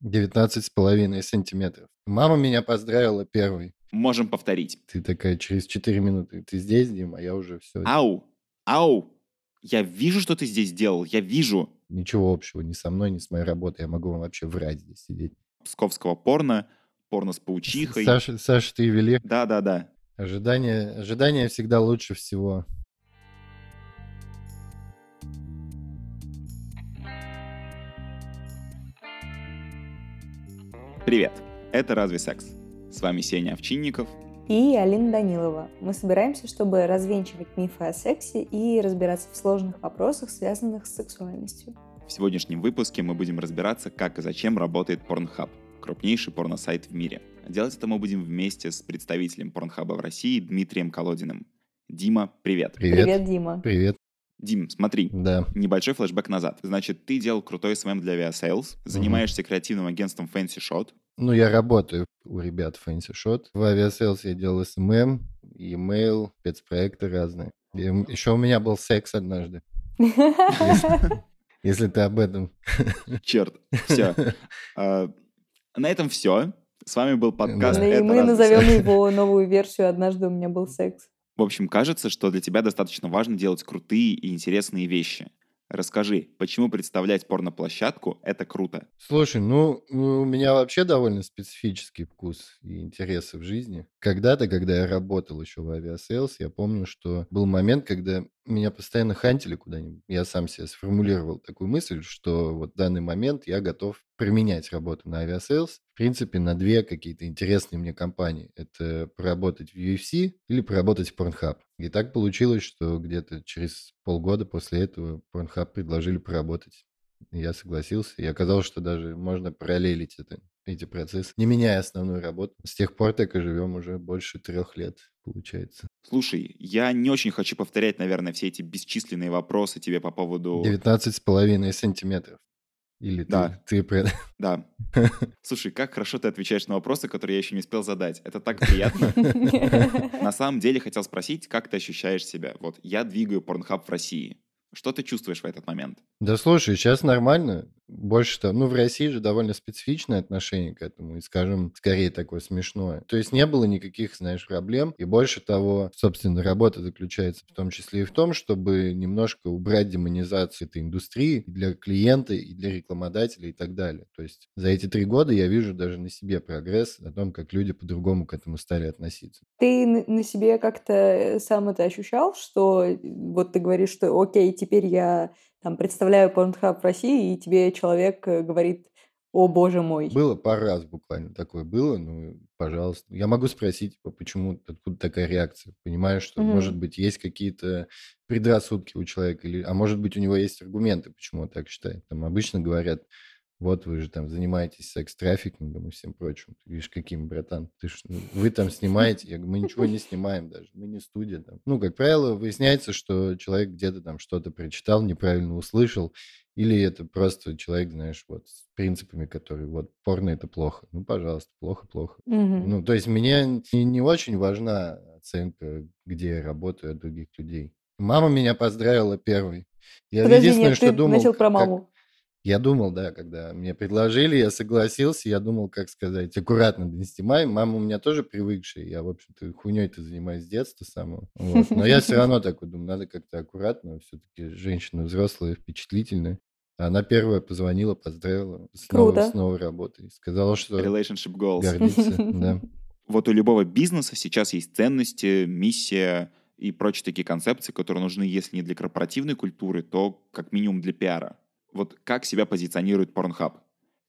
19 с половиной сантиметров. Мама меня поздравила первой. Можем повторить. Ты такая через 4 минуты. Ты здесь, Дима, а я уже все. Ау! Ау! Я вижу, что ты здесь сделал. Я вижу. Ничего общего ни со мной, ни с моей работой. Я могу вам вообще врать здесь сидеть. Псковского порно, порно с паучихой. Саша, Саша, ты вели. Да-да-да. Ожидание, ожидание всегда лучше всего. Привет, это «Разве секс?». С вами Сеня Овчинников. И Алина Данилова. Мы собираемся, чтобы развенчивать мифы о сексе и разбираться в сложных вопросах, связанных с сексуальностью. В сегодняшнем выпуске мы будем разбираться, как и зачем работает Pornhub, крупнейший порносайт в мире. Делать это мы будем вместе с представителем Pornhub а в России Дмитрием Колодиным. Дима, привет. Привет. Привет, Дима. Привет. Дим, смотри, Да. небольшой флешбэк назад. Значит, ты делал крутой SMM для Aviasales, занимаешься креативным агентством Fancy Shot, Ну, я работаю у ребят в Fancy Shot. В Aviasales я делал SMM, e-mail, спецпроекты разные. Еще у меня был секс однажды, если ты об этом. Черт, все. На этом все. С вами был подкаст Да. И «Это мы назовем секс?». его новую версию «Однажды у меня был секс». В общем, кажется, что для тебя достаточно важно делать крутые и интересные вещи. Расскажи, почему представлять порноплощадку — это круто? Слушай, ну, у меня вообще довольно специфический вкус и интересы в жизни. Когда-то, когда я работал еще в Aviasales, я помню, что был момент, когда меня постоянно хантили куда-нибудь. Я сам себе сформулировал такую мысль, что вот в данный момент я готов променять работу на Aviasales, в принципе, на две какие-то интересные мне компании. Это поработать в UFC или поработать в Pornhub. И так получилось, что где-то через полгода после этого Pornhub предложили поработать. Я согласился, и оказалось, что даже можно параллелить это, эти процессы, не меняя основную работу. С тех пор так и живем уже больше трех лет, получается. Слушай, я не очень хочу повторять, наверное, все эти бесчисленные вопросы тебе по поводу... 19 с половиной сантиметров. Или ты, Да. ты про- Да. Слушай, как хорошо ты отвечаешь на вопросы, которые я еще не успел задать. Это так приятно. На самом деле хотел спросить, как ты ощущаешь себя? Вот я двигаю Порнхаб в России. Что ты чувствуешь в этот момент? Да слушай, сейчас нормально. Больше там, ну в России же довольно специфичное отношение к этому, и, скажем, скорее такое смешное. То есть не было никаких, знаешь, проблем. И больше того, собственно, работа заключается в том числе и в том, чтобы немножко убрать демонизацию этой индустрии для клиента, и для рекламодателя и так далее. То есть за эти три года я вижу даже на себе прогресс о том, как люди по-другому к этому стали относиться. Ты на на себе как-то э, сам это ощущал, что э, вот ты говоришь, что окей, теперь я там представляю Pornhub в России, и тебе человек э, говорит, о боже мой. Было пару раз буквально такое было, ну, пожалуйста. Я могу спросить, типа, почему, откуда такая реакция? Понимаю, что, Мгм. может быть, есть какие-то предрассудки у человека, или, а может быть, у него есть аргументы, почему он так считает. Там обычно говорят, вот вы же там занимаетесь секс-трафикингом и всем прочим. Ты говоришь, каким, братан? Ты ж, ну, вы там снимаете? Я говорю, мы ничего не снимаем даже, мы не студия там. Ну, как правило, выясняется, что человек где-то там что-то прочитал, неправильно услышал, или это просто человек, знаешь, вот с принципами, которые вот порно это плохо. Ну, пожалуйста, плохо-плохо. Мгм. Ну, то есть мне не, не очень важна оценка, где я работаю от других людей. Мама меня поздравила первой. Я Подожди, единственное, нет, что ты думал, начал про как- маму. Я думал, да, когда мне предложили, я согласился, я думал, как сказать, аккуратно донести маме. Мама у меня тоже привыкшая, я, в общем-то, хуйней-то занимаюсь с детства самого. Вот. Но я все равно такой думаю, надо как-то аккуратно, все-таки женщина взрослая, впечатлительная. Она первая позвонила, поздравила с новой, Круто. с новой работой. Сказала, что Relationship goals. гордится. Да. Вот у любого бизнеса сейчас есть ценности, миссия и прочие такие концепции, которые нужны, если не для корпоративной культуры, то как минимум для пиара. Вот как себя позиционирует Pornhub?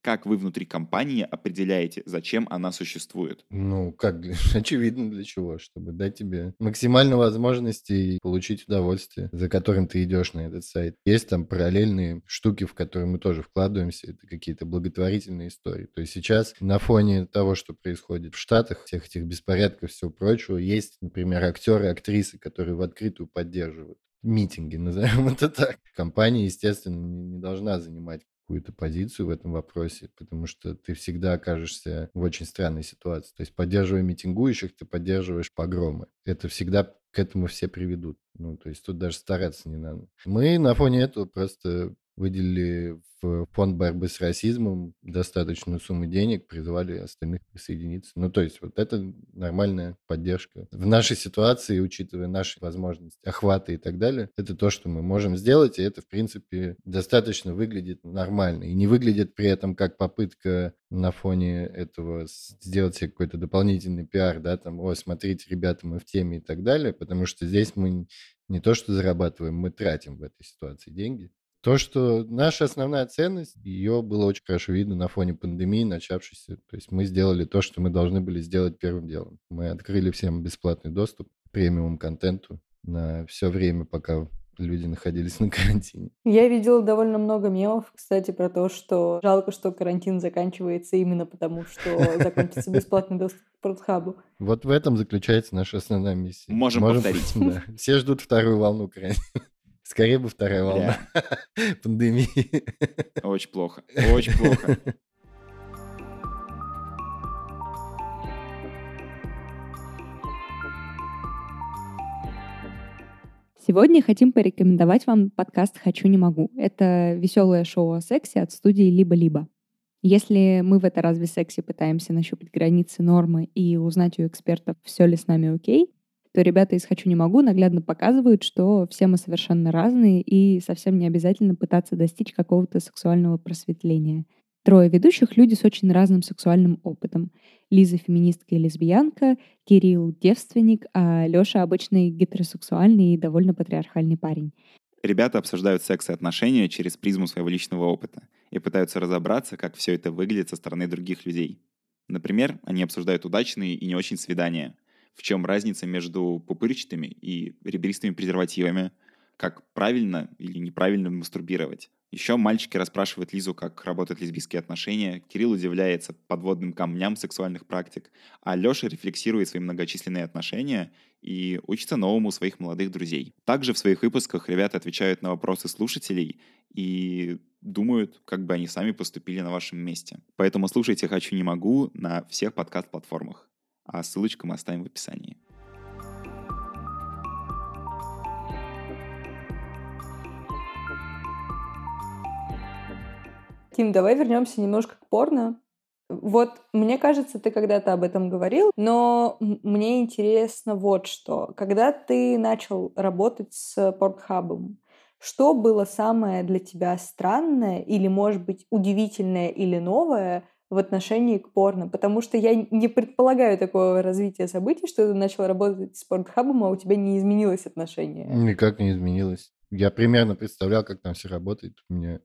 Как вы внутри компании определяете, зачем она существует? Ну, как, очевидно для чего, чтобы дать тебе максимально возможностей получить удовольствие, за которым ты идешь на этот сайт. Есть там параллельные штуки, в которые мы тоже вкладываемся, это какие-то благотворительные истории. То есть сейчас на фоне того, что происходит в Штатах, всех этих беспорядков, всего прочего, есть, например, актеры, актрисы, которые в открытую поддерживают митинги, назовем это так. Компания, естественно, не должна занимать какую-то позицию в этом вопросе, потому что ты всегда окажешься в очень странной ситуации. То есть, поддерживая митингующих, ты поддерживаешь погромы. Это всегда к этому все приведут. Ну, то есть тут даже стараться не надо. Мы на фоне этого просто выделили в фонд борьбы с расизмом достаточную сумму денег, призвали остальных присоединиться. Ну, то есть вот это нормальная поддержка. В нашей ситуации, учитывая наши возможности, охваты и так далее, это то, что мы можем сделать, и это, в принципе, достаточно выглядит нормально. И не выглядит при этом как попытка на фоне этого сделать себе какой-то дополнительный пиар, да, там, о, смотрите, ребята, мы в теме и так далее, потому что здесь мы не то, что зарабатываем, мы тратим в этой ситуации деньги. То, что наша основная ценность, ее было очень хорошо видно на фоне пандемии, начавшейся. То есть мы сделали то, что мы должны были сделать первым делом. Мы открыли всем бесплатный доступ к премиум-контенту на все время, пока люди находились на карантине. Я видела довольно много мемов, кстати, про то, что жалко, что карантин заканчивается именно потому, что закончится бесплатный доступ к Портхабу. Вот в этом заключается наша основная миссия. Можем, Можем повторить. Да. Все ждут вторую волну карантина. Скорее бы вторая волна пандемии. Очень плохо. Очень плохо. Сегодня хотим порекомендовать вам подкаст «Хочу, не могу». Это веселое шоу о сексе от студии «Либо-либо». Если мы в это разве сексе пытаемся нащупать границы нормы и узнать у экспертов, все ли с нами окей, то ребята из «Хочу, не могу» наглядно показывают, что все мы совершенно разные и совсем не обязательно пытаться достичь какого-то сексуального просветления. Трое ведущих — люди с очень разным сексуальным опытом. Лиза — феминистка и лесбиянка, Кирилл — девственник, а Лёша — обычный гетеросексуальный и довольно патриархальный парень. Ребята обсуждают секс и отношения через призму своего личного опыта и пытаются разобраться, как все это выглядит со стороны других людей. Например, они обсуждают удачные и не очень свидания, в чем разница между пупырчатыми и ребристыми презервативами, как правильно или неправильно мастурбировать. Еще мальчики расспрашивают Лизу, как работают лесбийские отношения, Кирилл удивляется подводным камням сексуальных практик, а Леша рефлексирует свои многочисленные отношения и учится новому у своих молодых друзей. Также в своих выпусках ребята отвечают на вопросы слушателей и думают, как бы они сами поступили на вашем месте. Поэтому слушайте «Хочу, не могу» на всех подкаст-платформах а ссылочку мы оставим в описании. Тим, давай вернемся немножко к порно. Вот, мне кажется, ты когда-то об этом говорил, но мне интересно вот что. Когда ты начал работать с портхабом, что было самое для тебя странное или, может быть, удивительное или новое в отношении к порно, потому что я не предполагаю такого развития событий, что ты начал работать с порнхабом, а у тебя не изменилось отношение. Никак не изменилось. Я примерно представлял, как там все работает. У меня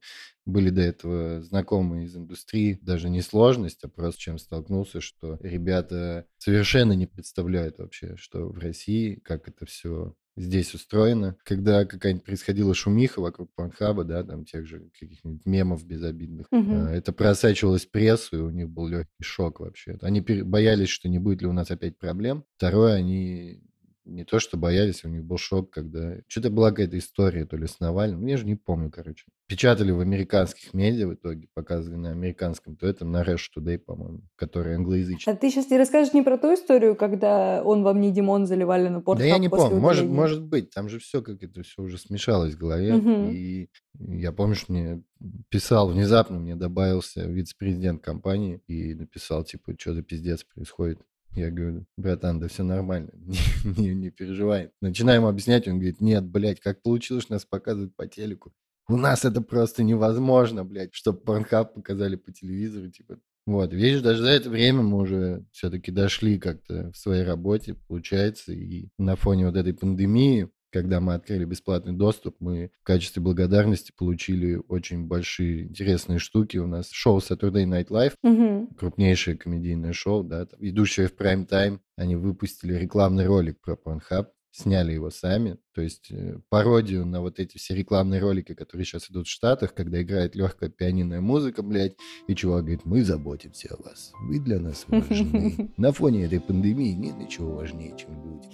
были до этого знакомые из индустрии. Даже не сложность, а просто чем столкнулся, что ребята совершенно не представляют вообще, что в России, как это все здесь устроено. Когда какая-нибудь происходила шумиха вокруг Порнхаба, да, там тех же каких-нибудь мемов безобидных, угу. это просачивалось прессу, и у них был легкий шок вообще. Они боялись, что не будет ли у нас опять проблем. Второе, они не то, что боялись, у них был шок, когда... Что-то была какая-то история, то ли с Навальным, ну, я же не помню, короче. Печатали в американских медиа в итоге, показывали на американском, то это на Rush Today, по-моему, который англоязычный. А ты сейчас не расскажешь не про ту историю, когда он вам не Димон заливали на порт Да я не помню, может, может быть, там же все как это все уже смешалось в голове, угу. и я помню, что мне писал внезапно, мне добавился вице-президент компании и написал, типа, что за пиздец происходит. Я говорю, братан, да все нормально, не, не, не переживай. Начинаем объяснять, он говорит, нет, блядь, как получилось, что нас показывают по телеку? У нас это просто невозможно, блядь, чтобы Порнхаб показали по телевизору, типа. Вот, видишь, даже за это время мы уже все-таки дошли как-то в своей работе, получается, и на фоне вот этой пандемии когда мы открыли бесплатный доступ, мы в качестве благодарности получили очень большие интересные штуки. У нас шоу Saturday Night Live, угу. крупнейшее комедийное шоу, да, идущее в прайм-тайм. Они выпустили рекламный ролик про Pornhub, сняли его сами, то есть э, пародию на вот эти все рекламные ролики, которые сейчас идут в Штатах, когда играет легкая пианинная музыка, блядь, и чувак говорит, мы заботимся о вас, вы для нас важны. На фоне этой пандемии нет ничего важнее, чем люди.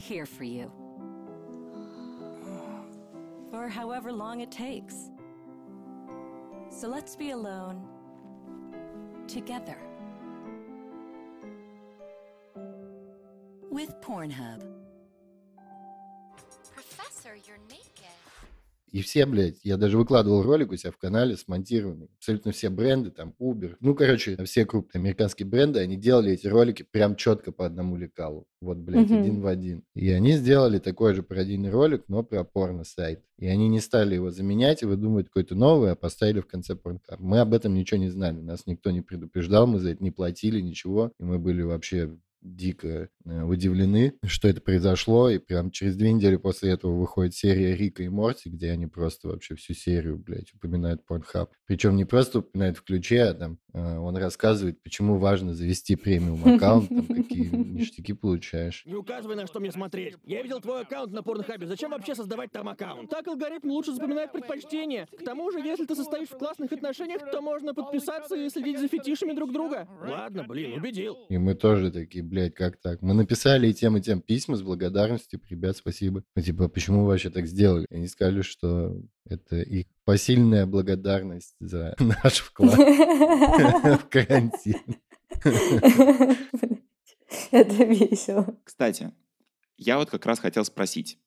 For however long it takes. So let's be alone together. With Pornhub. Professor, you're naked. И все, блядь, я даже выкладывал ролик у себя в канале смонтированный. Абсолютно все бренды, там, Uber. Ну, короче, все крупные американские бренды, они делали эти ролики прям четко по одному лекалу. Вот, блядь, Мгм. один в один. И они сделали такой же пародийный ролик, но про порно-сайт. И они не стали его заменять и выдумывать какой-то новый, а поставили в конце порнхаб. Мы об этом ничего не знали, нас никто не предупреждал, мы за это не платили, ничего. И мы были вообще дико э, удивлены, что это произошло, и прям через две недели после этого выходит серия Рика и Морти, где они просто вообще всю серию, блядь, упоминают Pornhub. Причем не просто упоминают в ключе, а там он рассказывает, почему важно завести премиум аккаунт, там какие ништяки получаешь. Не указывай, на что мне смотреть. Я видел твой аккаунт на порнохабе. Зачем вообще создавать там аккаунт? Так алгоритм лучше запоминает предпочтения. К тому же, если ты состоишь в классных отношениях, то можно подписаться и следить за фетишами друг друга. Ладно, блин, убедил. И мы тоже такие, блядь, как так? Мы написали и тем, и тем письма с благодарностью, ребят, спасибо. Ну, типа, почему вы вообще так сделали? Они сказали, что это их посильная благодарность за наш вклад в карантин. Это весело. Кстати, я вот как раз хотел спросить.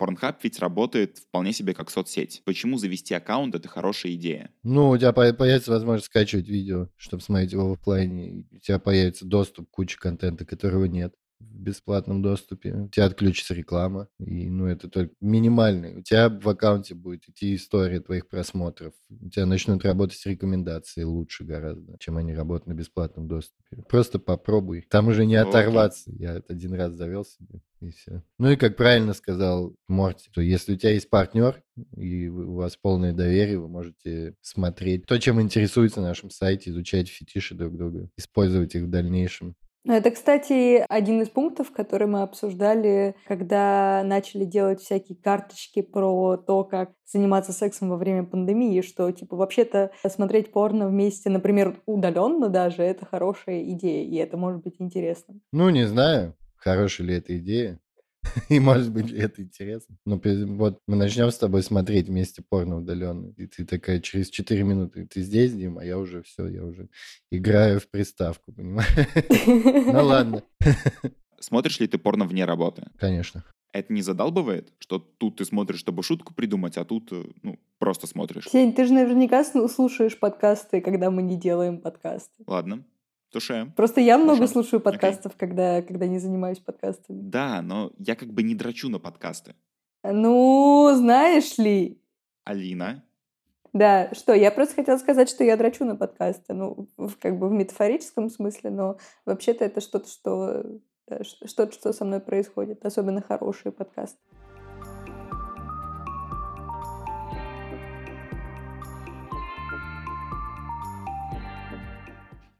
Pornhub ведь работает вполне себе как соцсеть. Почему завести аккаунт — это хорошая идея? Ну, у тебя по- появится возможность скачивать видео, чтобы смотреть его в оффлайне. и У тебя появится доступ к куче контента, которого нет в бесплатном доступе. У тебя отключится реклама. И, ну, это только минимальный. У тебя в аккаунте будет идти история твоих просмотров. У тебя начнут работать рекомендации лучше гораздо, чем они работают на бесплатном доступе. Просто попробуй. Там уже не оторваться. Я это один раз завел себе, и все. Ну и как правильно сказал Морти, то если у тебя есть партнер, и у вас полное доверие, вы можете смотреть то, чем интересуется на нашем сайте, изучать фетиши друг друга, использовать их в дальнейшем. Ну, Это, кстати, один из пунктов, который мы обсуждали, когда начали делать всякие карточки про то, как заниматься сексом во время пандемии, что, типа, вообще-то смотреть порно вместе, например, удаленно даже, это хорошая идея, и это может быть интересно. Ну, не знаю, хорошая ли эта идея. И может быть это интересно. Но пи- вот мы начнем с тобой смотреть вместе порно удаленно. И ты такая через 4 минуты, ты здесь, Дим, а я уже все, я уже играю в приставку, понимаешь? Ну ладно, Смотришь ли ты порно вне работы? конечно. Это не задалбывает, что тут ты смотришь, чтобы шутку придумать, а тут, э, ну, просто смотришь? Сень, ты же наверняка слушаешь подкасты, когда мы не делаем подкасты. Ладно, туше. Просто я много Хорошо. слушаю подкастов, когда, когда не занимаюсь подкастами. Да, но я как бы не драчу на подкасты. Ну, знаешь ли, Алина, Да, что, я просто хотела сказать, что я драчу на подкасты, ну, в- как бы в метафорическом смысле, но вообще-то это что-то, что, ш- что-то, что со мной происходит, особенно хорошие подкасты.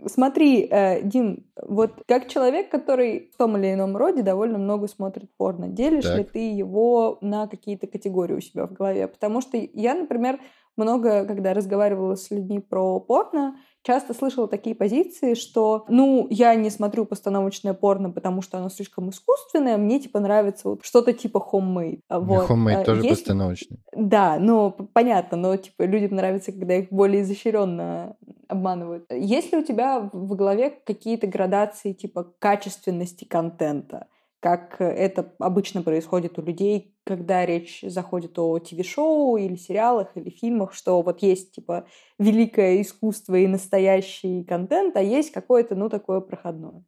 Смотри, э, Дим, вот как человек, который в том или ином роде довольно много смотрит порно, делишь ли Так. ты его на какие-то категории у себя в голове? Потому что я, например, много, когда разговаривала с людьми про порно, часто слышала такие позиции, что, ну, я не смотрю постановочное порно, потому что оно слишком искусственное, мне, типа, нравится вот что-то типа homemade. А Вот. Homemade А тоже есть- постановочный. Да, ну, понятно, но, типа, людям нравится, когда их более изощренно обманывают. Есть ли у тебя в голове какие-то градации, типа, качественности контента? Как э, это обычно происходит у людей, когда речь заходит о ТВ-шоу или сериалах, или фильмах, что вот есть, типа, великое искусство и настоящий контент, а есть какое-то, ну, такое проходное.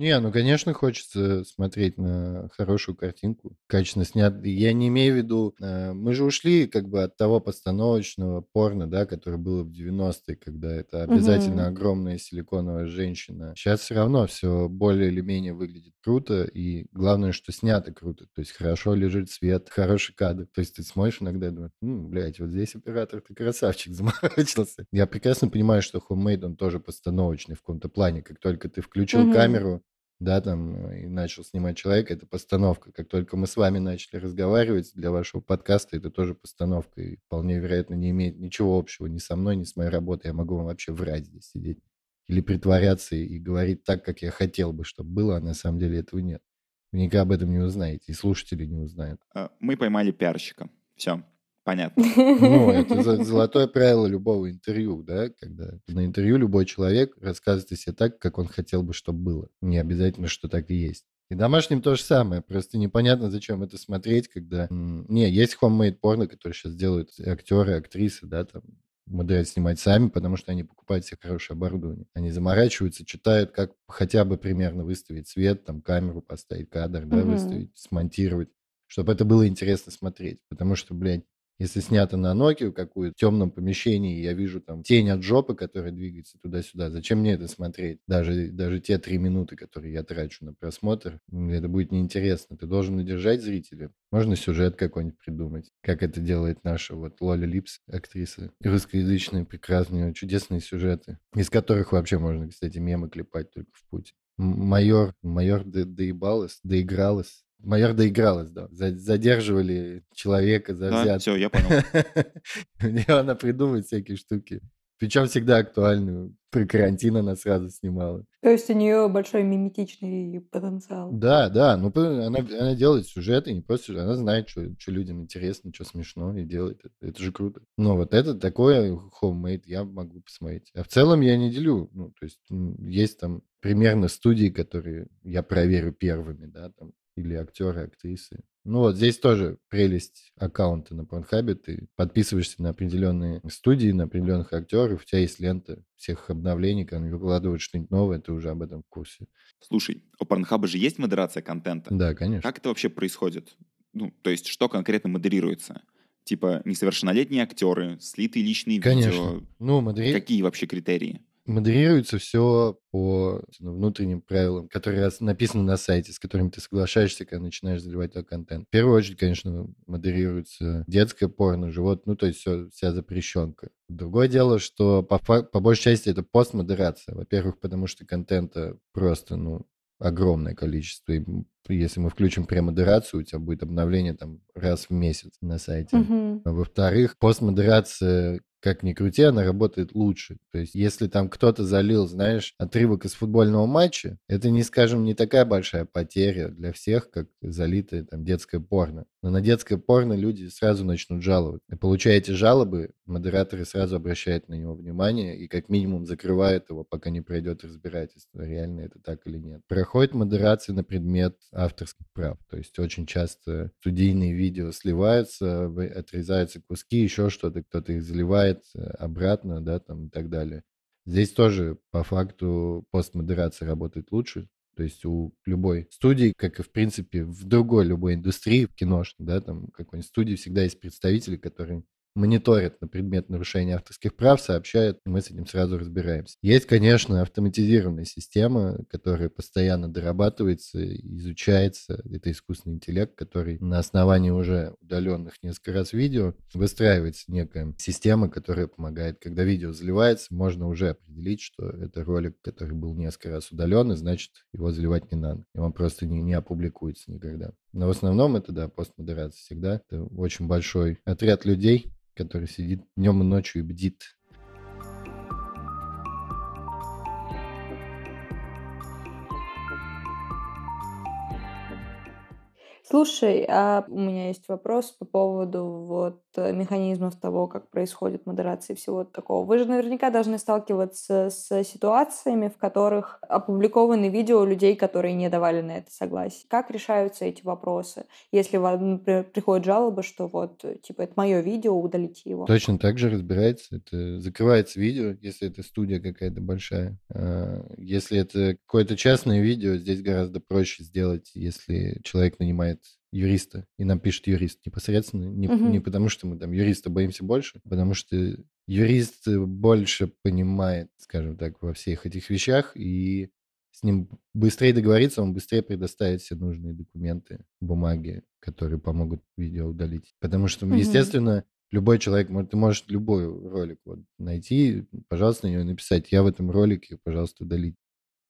Не, ну, конечно, хочется смотреть на хорошую картинку, качественно снят. Я не имею в виду... э, Мы же ушли как бы от того постановочного порно, да, которое было в 90-е, когда это обязательно Мгм. огромная силиконовая женщина. Сейчас все равно все более или менее выглядит круто, и главное, что снято круто. То есть хорошо лежит свет, хороший кадр. То есть ты смотришь иногда и думаешь, «М, блядь, вот здесь оператор, ты красавчик, заморочился. Я прекрасно понимаю, что Homemade, он тоже постановочный в каком-то плане. Как только ты включил Мгм. камеру, да, там, э, и начал снимать человека, это постановка. Как только мы с вами начали разговаривать для вашего подкаста, это тоже постановка. И вполне вероятно не имеет ничего общего ни со мной, ни с моей работой. Я могу вам вообще врать здесь сидеть. Или притворяться и говорить так, как я хотел бы, чтобы было, а на самом деле этого нет. Вы никогда об этом не узнаете, и слушатели не узнают. э, мы поймали пиарщика. Все, понятно. Ну, это золотое правило любого интервью, да, когда на интервью любой человек рассказывает о себе так, как он хотел бы, чтобы было. Не обязательно, что так и есть. И домашним то же самое, просто непонятно, зачем это смотреть, когда... Не, есть homemade порно, которые сейчас делают актеры, актрисы, да, там, умудряют снимать сами, потому что они покупают себе хорошее оборудование. Они заморачиваются, читают, как хотя бы примерно выставить свет, там, камеру поставить, кадр, да, Мгм. выставить, смонтировать, чтобы это было интересно смотреть. Потому что, блядь, если снято на Nokia какую-то в темном помещении, я вижу там тень от жопы, которая двигается туда-сюда, зачем мне это смотреть? Даже, даже те три минуты, которые я трачу на просмотр, это будет неинтересно. Ты должен удержать зрителя. Можно сюжет какой-нибудь придумать, как это делает наша вот Лоли Липс, актриса. Русскоязычные прекрасные, чудесные сюжеты, из которых вообще можно, кстати, мемы клепать только в путь. Майор, майор до- доебалась, доигралась. Майор доигралась, да. За- Задерживали человека за Да, взятку. все, я понял. Она придумывает всякие штуки. Причем всегда актуальную. Про карантин она сразу снимала. То есть у нее большой миметичный потенциал. Да, да, ну она, она делает сюжеты, не просто сюжеты, она знает, что, что людям интересно, что смешно, и делает это. Это же круто. Но вот это такое homemade я могу посмотреть. А в целом я не делю. Ну, то есть есть там примерно студии, которые я проверю первыми, да, там, или актеры, актрисы. Ну вот здесь тоже прелесть аккаунта на Порнхабе. Ты подписываешься на определенные студии, на определенных актеров, у тебя есть лента всех обновлений, когда они выкладывают что-нибудь новое, ты уже об этом в курсе. Слушай, у Порнхаба же есть модерация контента? Да, конечно. Как это вообще происходит? Ну, то есть, что конкретно модерируется? Типа, несовершеннолетние актеры, слитые личные Конечно. видео. Ну, модери- Какие вообще критерии? Модерируется все по ну, внутренним правилам, которые написаны на сайте, с которыми ты соглашаешься, когда начинаешь заливать туда контент. В первую очередь, конечно, модерируется детское порно, живот, ну, то есть всё, вся запрещенка. Другое дело, что по, по большей части это постмодерация. Во-первых, потому что контента просто, ну, огромное количество. И если мы включим премодерацию, у тебя будет обновление там раз в месяц на сайте. А Во-вторых, постмодерация, как ни крути, она работает лучше. То есть, если там кто-то залил, знаешь, отрывок из футбольного матча, это, не скажем, не такая большая потеря для всех, как залитое там детское порно. Но на детское порно люди сразу начнут жаловать. И получая эти жалобы, модераторы сразу обращают на него внимание и как минимум закрывают его, пока не пройдет разбирательство, реально это так или нет. Проходит модерация на предмет авторских прав. То есть очень часто студийные видео сливаются, отрезаются куски, еще что-то, кто-то их заливает э, обратно, да, там и так далее. Здесь тоже по факту постмодерация работает лучше. То есть у любой студии, как и в принципе в другой любой индустрии, в киношной, да, там какой-нибудь студии всегда есть представители, которые мониторят на предмет нарушения авторских прав, сообщают, и мы с этим сразу разбираемся. Есть, конечно, автоматизированная система, которая постоянно дорабатывается, изучается. Это искусственный интеллект, который на основании уже удаленных несколько раз видео выстраивается некая система, которая помогает, когда видео заливается, можно уже определить, что это ролик, который был несколько раз удален, и значит, его заливать не надо. И он просто не, не опубликуется никогда. Но в основном это, да, постмодерация всегда. Это очень большой отряд людей, который сидит днем и ночью и бдит. Слушай, а у меня есть вопрос по поводу вот э, механизмов того, как происходит модерация и всего такого. Вы же наверняка должны сталкиваться с ситуациями, в которых опубликованы видео людей, которые не давали на это согласие. Как решаются эти вопросы? Если вам, например, приходит жалоба, что вот, э, типа, это мое видео, удалите его. Точно так же разбирается. Это закрывается видео, если это студия какая-то большая. А, Если это какое-то частное видео, здесь гораздо проще сделать, если человек нанимает юриста, и нам пишет юрист непосредственно, не, Мгм. не потому что мы там юриста боимся больше, потому что юрист больше понимает, скажем так, во всех этих вещах, и с ним быстрее договориться, он быстрее предоставит все нужные документы, бумаги, которые помогут видео удалить. Потому что, Мгм. естественно, любой человек, может, ты можешь любой ролик вот найти, пожалуйста, на него написать, я в этом ролике, пожалуйста, удалить.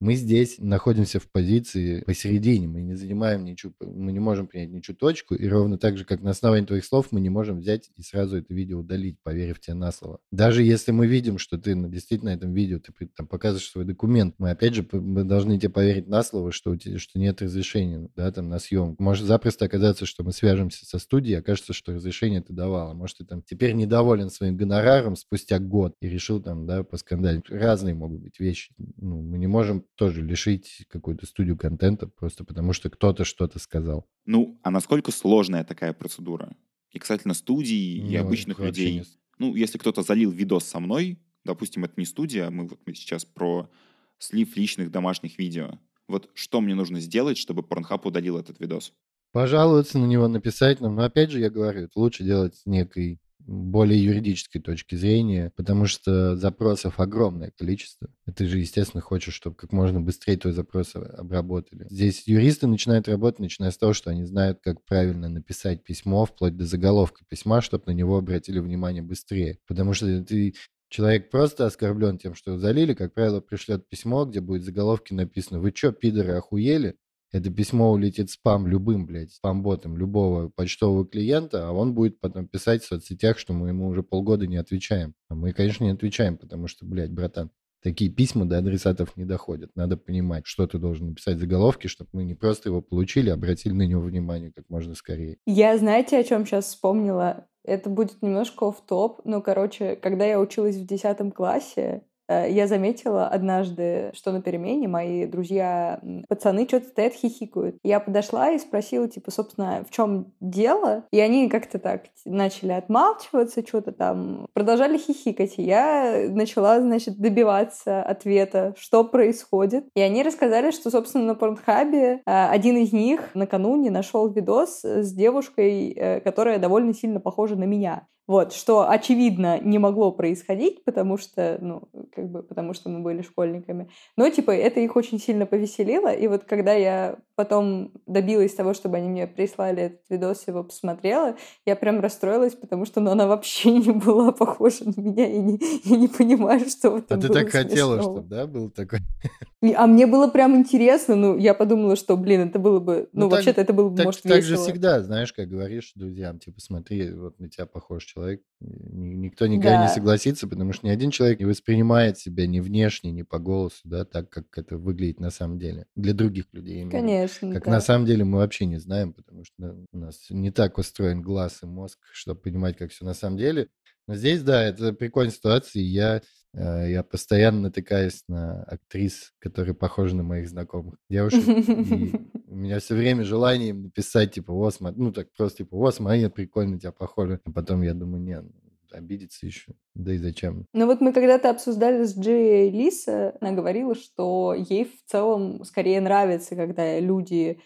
Мы здесь находимся в позиции посередине, мы не занимаем ничью, мы не можем принять ничью точку, и ровно так же, как на основании твоих слов, мы не можем взять и сразу это видео удалить, поверив тебе на слово. Даже если мы видим, что ты на- действительно на этом видео, ты там показываешь свой документ, мы опять же мы должны тебе поверить на слово, что, у тебя, что нет разрешения да, там, на съемку. Может запросто оказаться, что мы свяжемся со студией, окажется, что разрешение ты давала. Может, ты там теперь недоволен своим гонораром спустя год и решил там, да, поскандалить. Разные могут быть вещи. Ну, мы не можем тоже лишить какую-то студию контента просто потому, что кто-то что-то сказал. Ну, а насколько сложная такая процедура? И касательно студий и Ну, обычных вообще людей. не Ну, если кто-то залил видос со мной, допустим, это не студия, а мы вот мы сейчас про слив личных домашних видео. Вот что мне нужно сделать, чтобы Pornhub удалил этот видос? Пожаловаться на него, написать нам. Но опять же, я говорю, это лучше делать с некой более юридической точки зрения, потому что запросов огромное количество. И ты же, естественно, хочешь, чтобы как можно быстрее твой запрос о- обработали. Здесь юристы начинают работать, начиная с того, что они знают, как правильно написать письмо, вплоть до заголовка письма, чтобы на него обратили внимание быстрее. Потому что ты Человек просто оскорблен тем, что его залили, как правило, пришлет письмо, где будет в заголовке написано «Вы чё, пидоры, охуели?» Это письмо улетит спам любым, блядь, спам-ботом любого почтового клиента, а он будет потом писать в соцсетях, что мы ему уже полгода не отвечаем. А мы, конечно, не отвечаем, потому что, блядь, братан, такие письма до адресатов не доходят. Надо понимать, что ты должен написать в заголовке, чтобы мы не просто его получили, а обратили на него внимание как можно скорее. Я, знаете, о чем сейчас вспомнила? Это будет немножко в топ но, короче, когда я училась в 10 классе, я заметила однажды, что на перемене мои друзья, пацаны, что-то стоят, хихикают. Я подошла и спросила, типа, собственно, в чем дело? И они как-то так начали отмалчиваться, что-то там, продолжали хихикать. И я начала, значит, добиваться ответа, что происходит. И они рассказали, что, собственно, на Порнхабе э, один из них накануне нашел видос с девушкой, э, которая довольно сильно похожа на меня. Вот, что, очевидно, не могло происходить, потому что, ну, как бы, потому что мы были школьниками. Но, типа, это их очень сильно повеселило. И вот когда я потом добилась того, чтобы они мне прислали этот видос, его посмотрела, я прям расстроилась, потому что, ну, она вообще не была похожа на меня. И не, я не понимаю, что в А ты так хотела, смешного. чтобы, да, был такой? А мне было прям интересно, ну, я подумала, что, блин, это было бы, ну, Ну, вообще-то это было бы, Так, может, так же весело. всегда, знаешь, как говоришь друзьям, типа, смотри, вот на тебя похож человек. Ни- Никто никогда не Да. согласится, потому что ни один человек не воспринимает себя ни внешне, ни по голосу, да, так, как это выглядит на самом деле. Для других людей. виду. Конечно, Как да. на самом деле мы вообще не знаем, потому что у нас не так устроен глаз и мозг, чтобы понимать, как все на самом деле. Но здесь, да, это прикольная ситуация. и Я, я постоянно натыкаюсь на актрис, которые похожи на моих знакомых девушек. И у меня все время желание им написать, типа, о, смотри, ну так просто, типа, о, смотри, я прикольно тебя похоже. А потом я думаю, не, ну, обидеться еще. Да и зачем? Ну вот мы когда-то обсуждали с Джей Лиса, она говорила, что ей в целом скорее нравится, когда люди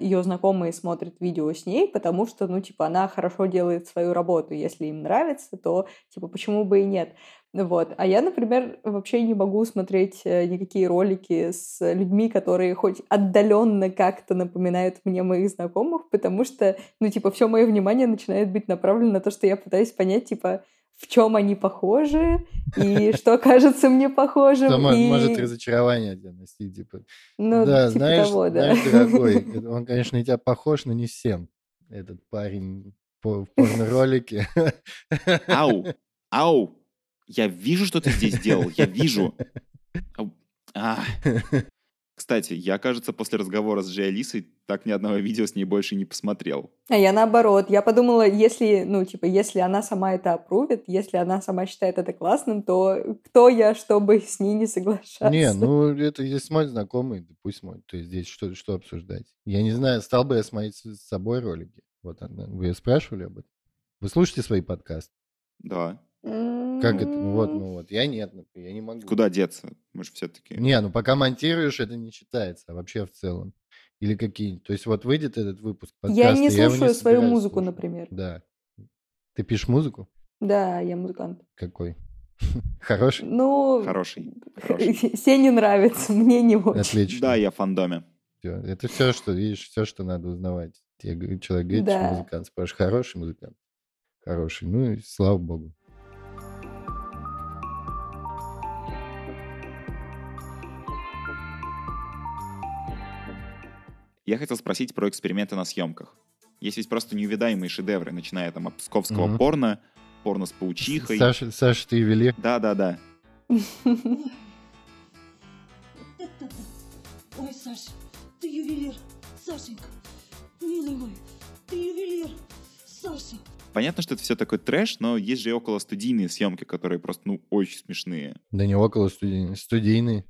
ее знакомые смотрят видео с ней, потому что, ну, типа, она хорошо делает свою работу. Если им нравится, то, типа, почему бы и нет? Вот. А я, например, вообще не могу смотреть э, никакие ролики с людьми, которые хоть отдаленно как-то напоминают мне моих знакомых, потому что, ну, типа, все мое внимание начинает быть направлено на то, что я пытаюсь понять, типа, в чем они похожи и что кажется мне похожим. Что мо- и... может разочарование тебя носить, типа, Ну, да, типа знаешь, того, да. знаешь, дорогой, он, конечно, на тебя похож, но не всем. Этот парень по- в порно-ролике. Ау! Ау! Я вижу, что ты здесь сделал. Я вижу. А. Кстати, я, кажется, после разговора с Джей Алисой так ни одного видео с ней больше не посмотрел. А я наоборот. Я подумала, если, ну, типа, если она сама это опрувит, если она сама считает это классным, то кто я, чтобы с ней не соглашаться? Не, ну это если мой знакомый, да пусть мой. То есть здесь что, что обсуждать? Я не знаю, стал бы я смотреть с собой ролики. Вот она- вы её спрашивали об этом? Вы слушаете свои подкасты? Да. Как это? Ну вот, ну вот. Я нет, например, я не могу. Куда деться? Мы же все-таки... Не, ну пока монтируешь, это не считается, а вообще в целом. Или какие То есть вот выйдет этот выпуск Я подкаста, не его слушаю свою собираюсь музыку, слушать. например. Да. Ты пишешь музыку? Да, я музыкант. Какой? Хороший? Ну, Хороший. Сене нравится, мне не очень. Отлично. Да, я в фандоме. Это все, что, видишь, все, что надо узнавать. Тебе человек говорит, что Да. музыкант. Спрашиваешь, хороший музыкант? Хороший. Ну и слава богу. Я хотел спросить про эксперименты на съемках. Есть ведь просто неувидаемые шедевры, начиная там от псковского Мгм. порно, порно с паучихой. Саша, Саша, ты ювелир? Да-да-да. Ой, Саша, ты ювелир. Сашенька, милый мой, ты ювелир. Саша. Понятно, что это все такой трэш, но есть же и около студийные съемки, которые просто, ну, очень смешные. Да не около студийный. Студийный.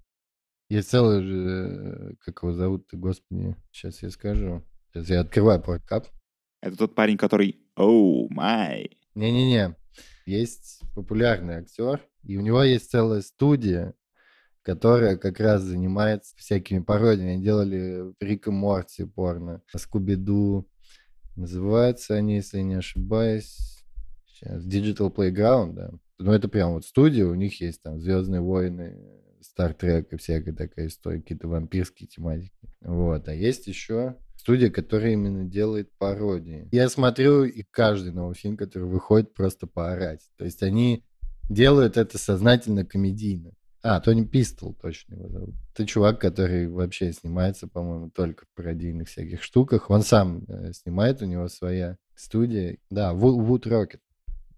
Есть целый же, как его зовут-то, господи, сейчас я скажу. Сейчас я открываю порткап. Это тот парень, который «Оу, май». Не-не-не. Есть популярный актер, и у него есть целая студия, которая как раз занимается всякими пародиями. Они делали Рик и Морти порно, Скуби-Ду. Называются они, если я не ошибаюсь, сейчас Digital Playground, да. Ну, это прям вот студия, у них есть там Звездные войны, Стартрек и всякая такая история, какие-то вампирские тематики. Вот. А есть еще студия, которая именно делает пародии. Я смотрю и каждый новый фильм, который выходит, просто поорать. То есть они делают это сознательно комедийно. А, Тони Пистол, точно его зовут. Это чувак, который вообще снимается, по-моему, только в пародийных всяких штуках. Он сам э, снимает, у него своя студия. Да, Wood Rocket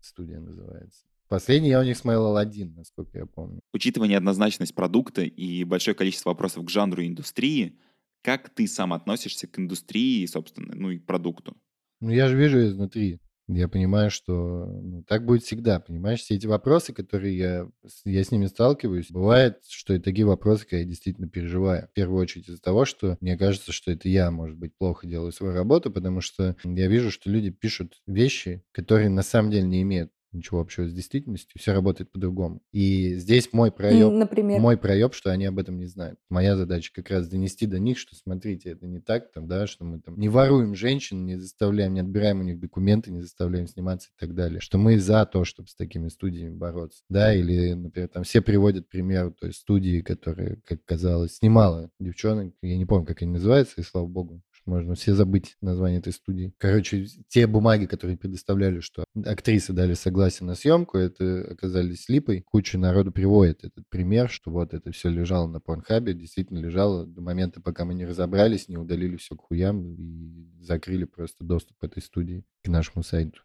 студия называется. Последний я у них смотрел один, насколько я помню. Учитывая неоднозначность продукта и большое количество вопросов к жанру и индустрии, как ты сам относишься к индустрии, собственно, ну и продукту? Ну, я же вижу изнутри. Я понимаю, что ну, так будет всегда, понимаешь? Все эти вопросы, которые я, я с ними сталкиваюсь, бывает, что и такие вопросы, когда я действительно переживаю. В первую очередь из-за того, что мне кажется, что это я, может быть, плохо делаю свою работу, потому что я вижу, что люди пишут вещи, которые на самом деле не имеют ничего общего с действительностью, все работает по-другому. И здесь мой проеб, Например. мой проеб, что они об этом не знают. Моя задача как раз донести до них, что смотрите, это не так, там, да, что мы там не воруем женщин, не заставляем, не отбираем у них документы, не заставляем сниматься и так далее. Что мы за то, чтобы с такими студиями бороться. Да, или, например, там все приводят пример той студии, которая, как казалось, снимала девчонок, я не помню, как они называются, и слава богу, можно все забыть название этой студии. Короче, те бумаги, которые предоставляли, что актрисы дали согласие на съемку, это оказались липой. Куча народу приводит этот пример, что вот это все лежало на порнхабе, действительно лежало до момента, пока мы не разобрались, не удалили все к хуям и закрыли просто доступ к этой студии, к нашему сайту.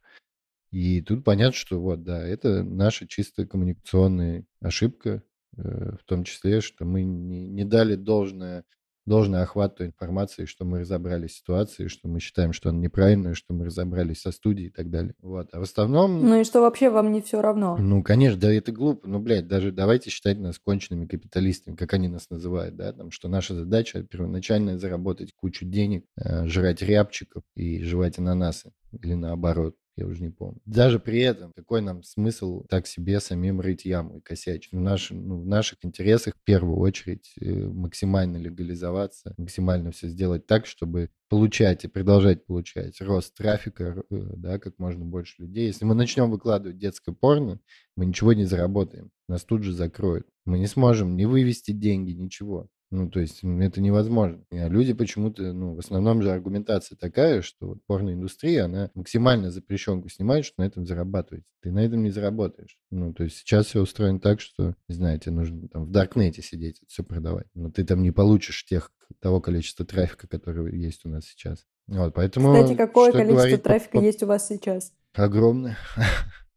И тут понятно, что вот, да, это наша чисто коммуникационная ошибка, э, в том числе, что мы не, не дали должное должный охват той информации, что мы разобрались в ситуации, что мы считаем, что она неправильная, что мы разобрались со студией и так далее. Вот. А в основном... Ну и что вообще вам не все равно? Ну, конечно, да, это глупо. Ну, блядь, даже давайте считать нас конченными капиталистами, как они нас называют, да, там, что наша задача первоначально заработать кучу денег, э, жрать рябчиков и жевать ананасы. Или наоборот я уже не помню. Даже при этом, какой нам смысл так себе самим рыть яму и косячить? В, наш, ну, в наших интересах в первую очередь э, максимально легализоваться, максимально все сделать так, чтобы получать и продолжать получать рост трафика, э, да, как можно больше людей. Если мы начнем выкладывать детское порно, мы ничего не заработаем. Нас тут же закроют. Мы не сможем ни вывести деньги, ничего. Ну, то есть это невозможно. А люди почему-то, ну, в основном же аргументация такая, что вот порноиндустрия, она максимально запрещенку снимает, что на этом зарабатывать. Ты на этом не заработаешь. Ну, то есть сейчас все устроено так, что, не знаю, тебе нужно там в Даркнете сидеть, все продавать. Но ты там не получишь тех, того количества трафика, которое есть у нас сейчас. Вот, поэтому... Кстати, какое количество трафика по... есть у вас сейчас? Огромное.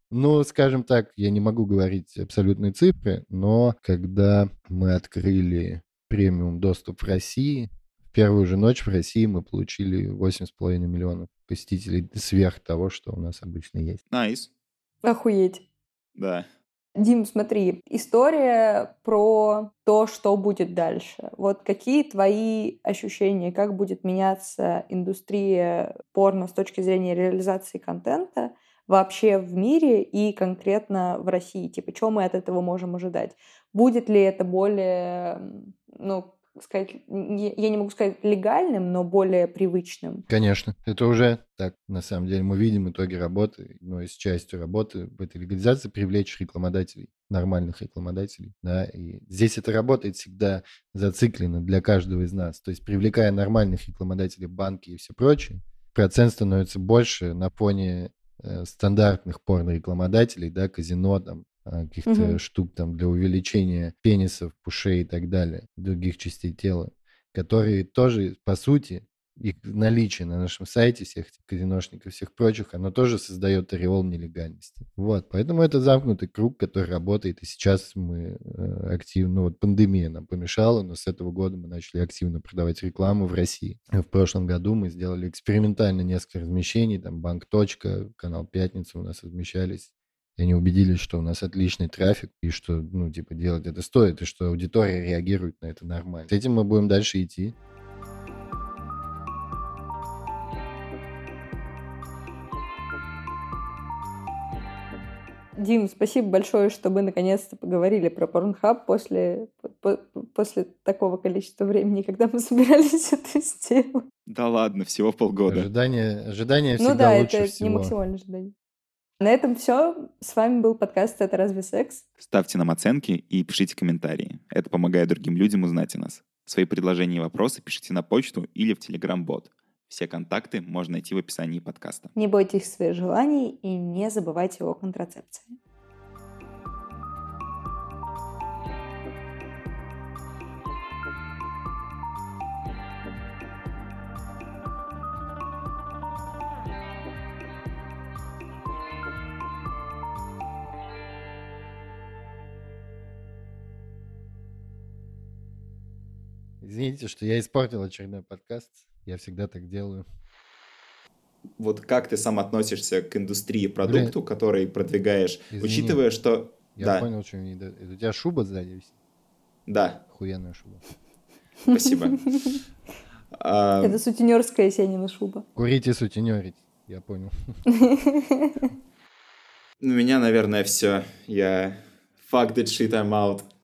Ну, скажем так, я не могу говорить абсолютные цифры, но когда мы открыли премиум доступ в России. В первую же ночь в России мы получили 8,5 миллионов посетителей сверх того, что у нас обычно есть. Nice. Nice. Охуеть. Да. Дим, смотри, история про то, что будет дальше. Вот какие твои ощущения, как будет меняться индустрия порно с точки зрения реализации контента вообще в мире и конкретно в России? Типа, что мы от этого можем ожидать? Будет ли это более ну, сказать, я не могу сказать легальным, но более привычным. Конечно, это уже так, на самом деле. Мы видим итоги работы, но из частью работы в этой легализации привлечь рекламодателей, нормальных рекламодателей, да, и здесь это работает всегда зациклено для каждого из нас. То есть привлекая нормальных рекламодателей, банки и все прочее, процент становится больше на фоне э, стандартных порно-рекламодателей, да, казино, там, каких-то угу. штук там для увеличения пенисов, пушей и так далее, других частей тела, которые тоже, по сути, их наличие на нашем сайте, всех этих казиношников, всех прочих, оно тоже создает ореол нелегальности. Вот, поэтому это замкнутый круг, который работает, и сейчас мы э, активно, ну вот пандемия нам помешала, но с этого года мы начали активно продавать рекламу в России. В прошлом году мы сделали экспериментально несколько размещений, там Банк. Точка, канал Пятница у нас размещались И они убедились, что у нас отличный трафик, и что, ну, типа, делать это стоит, и что аудитория реагирует на это нормально. С этим мы будем дальше идти. Дим, спасибо большое, что мы наконец-то поговорили про Pornhub после, по- после такого количества времени, когда мы собирались это сделать. Да ладно, всего полгода. Ожидание, ожидание Ну всегда да, лучше это всего. не максимальное ожидание. На этом все. С вами был подкаст «Это разве секс?». Ставьте нам оценки и пишите комментарии. Это помогает другим людям узнать о нас. Свои предложения и вопросы пишите на почту или в Telegram-бот. Все контакты можно найти в описании подкаста. Не бойтесь своих желаний и не забывайте о контрацепции. Извините, что я испортил очередной подкаст. Я всегда так делаю. Вот как ты сам относишься к индустрии продукту, который продвигаешь, Извини. что... Я Да. понял, что это У тебя шуба сзади висит? Да, Охуенная шуба. спасибо. А, Это сутенерская Сенина шуба. Курите, сутенерить. Я понял. У меня, наверное, все. Я... Fuck that shit, I'm out.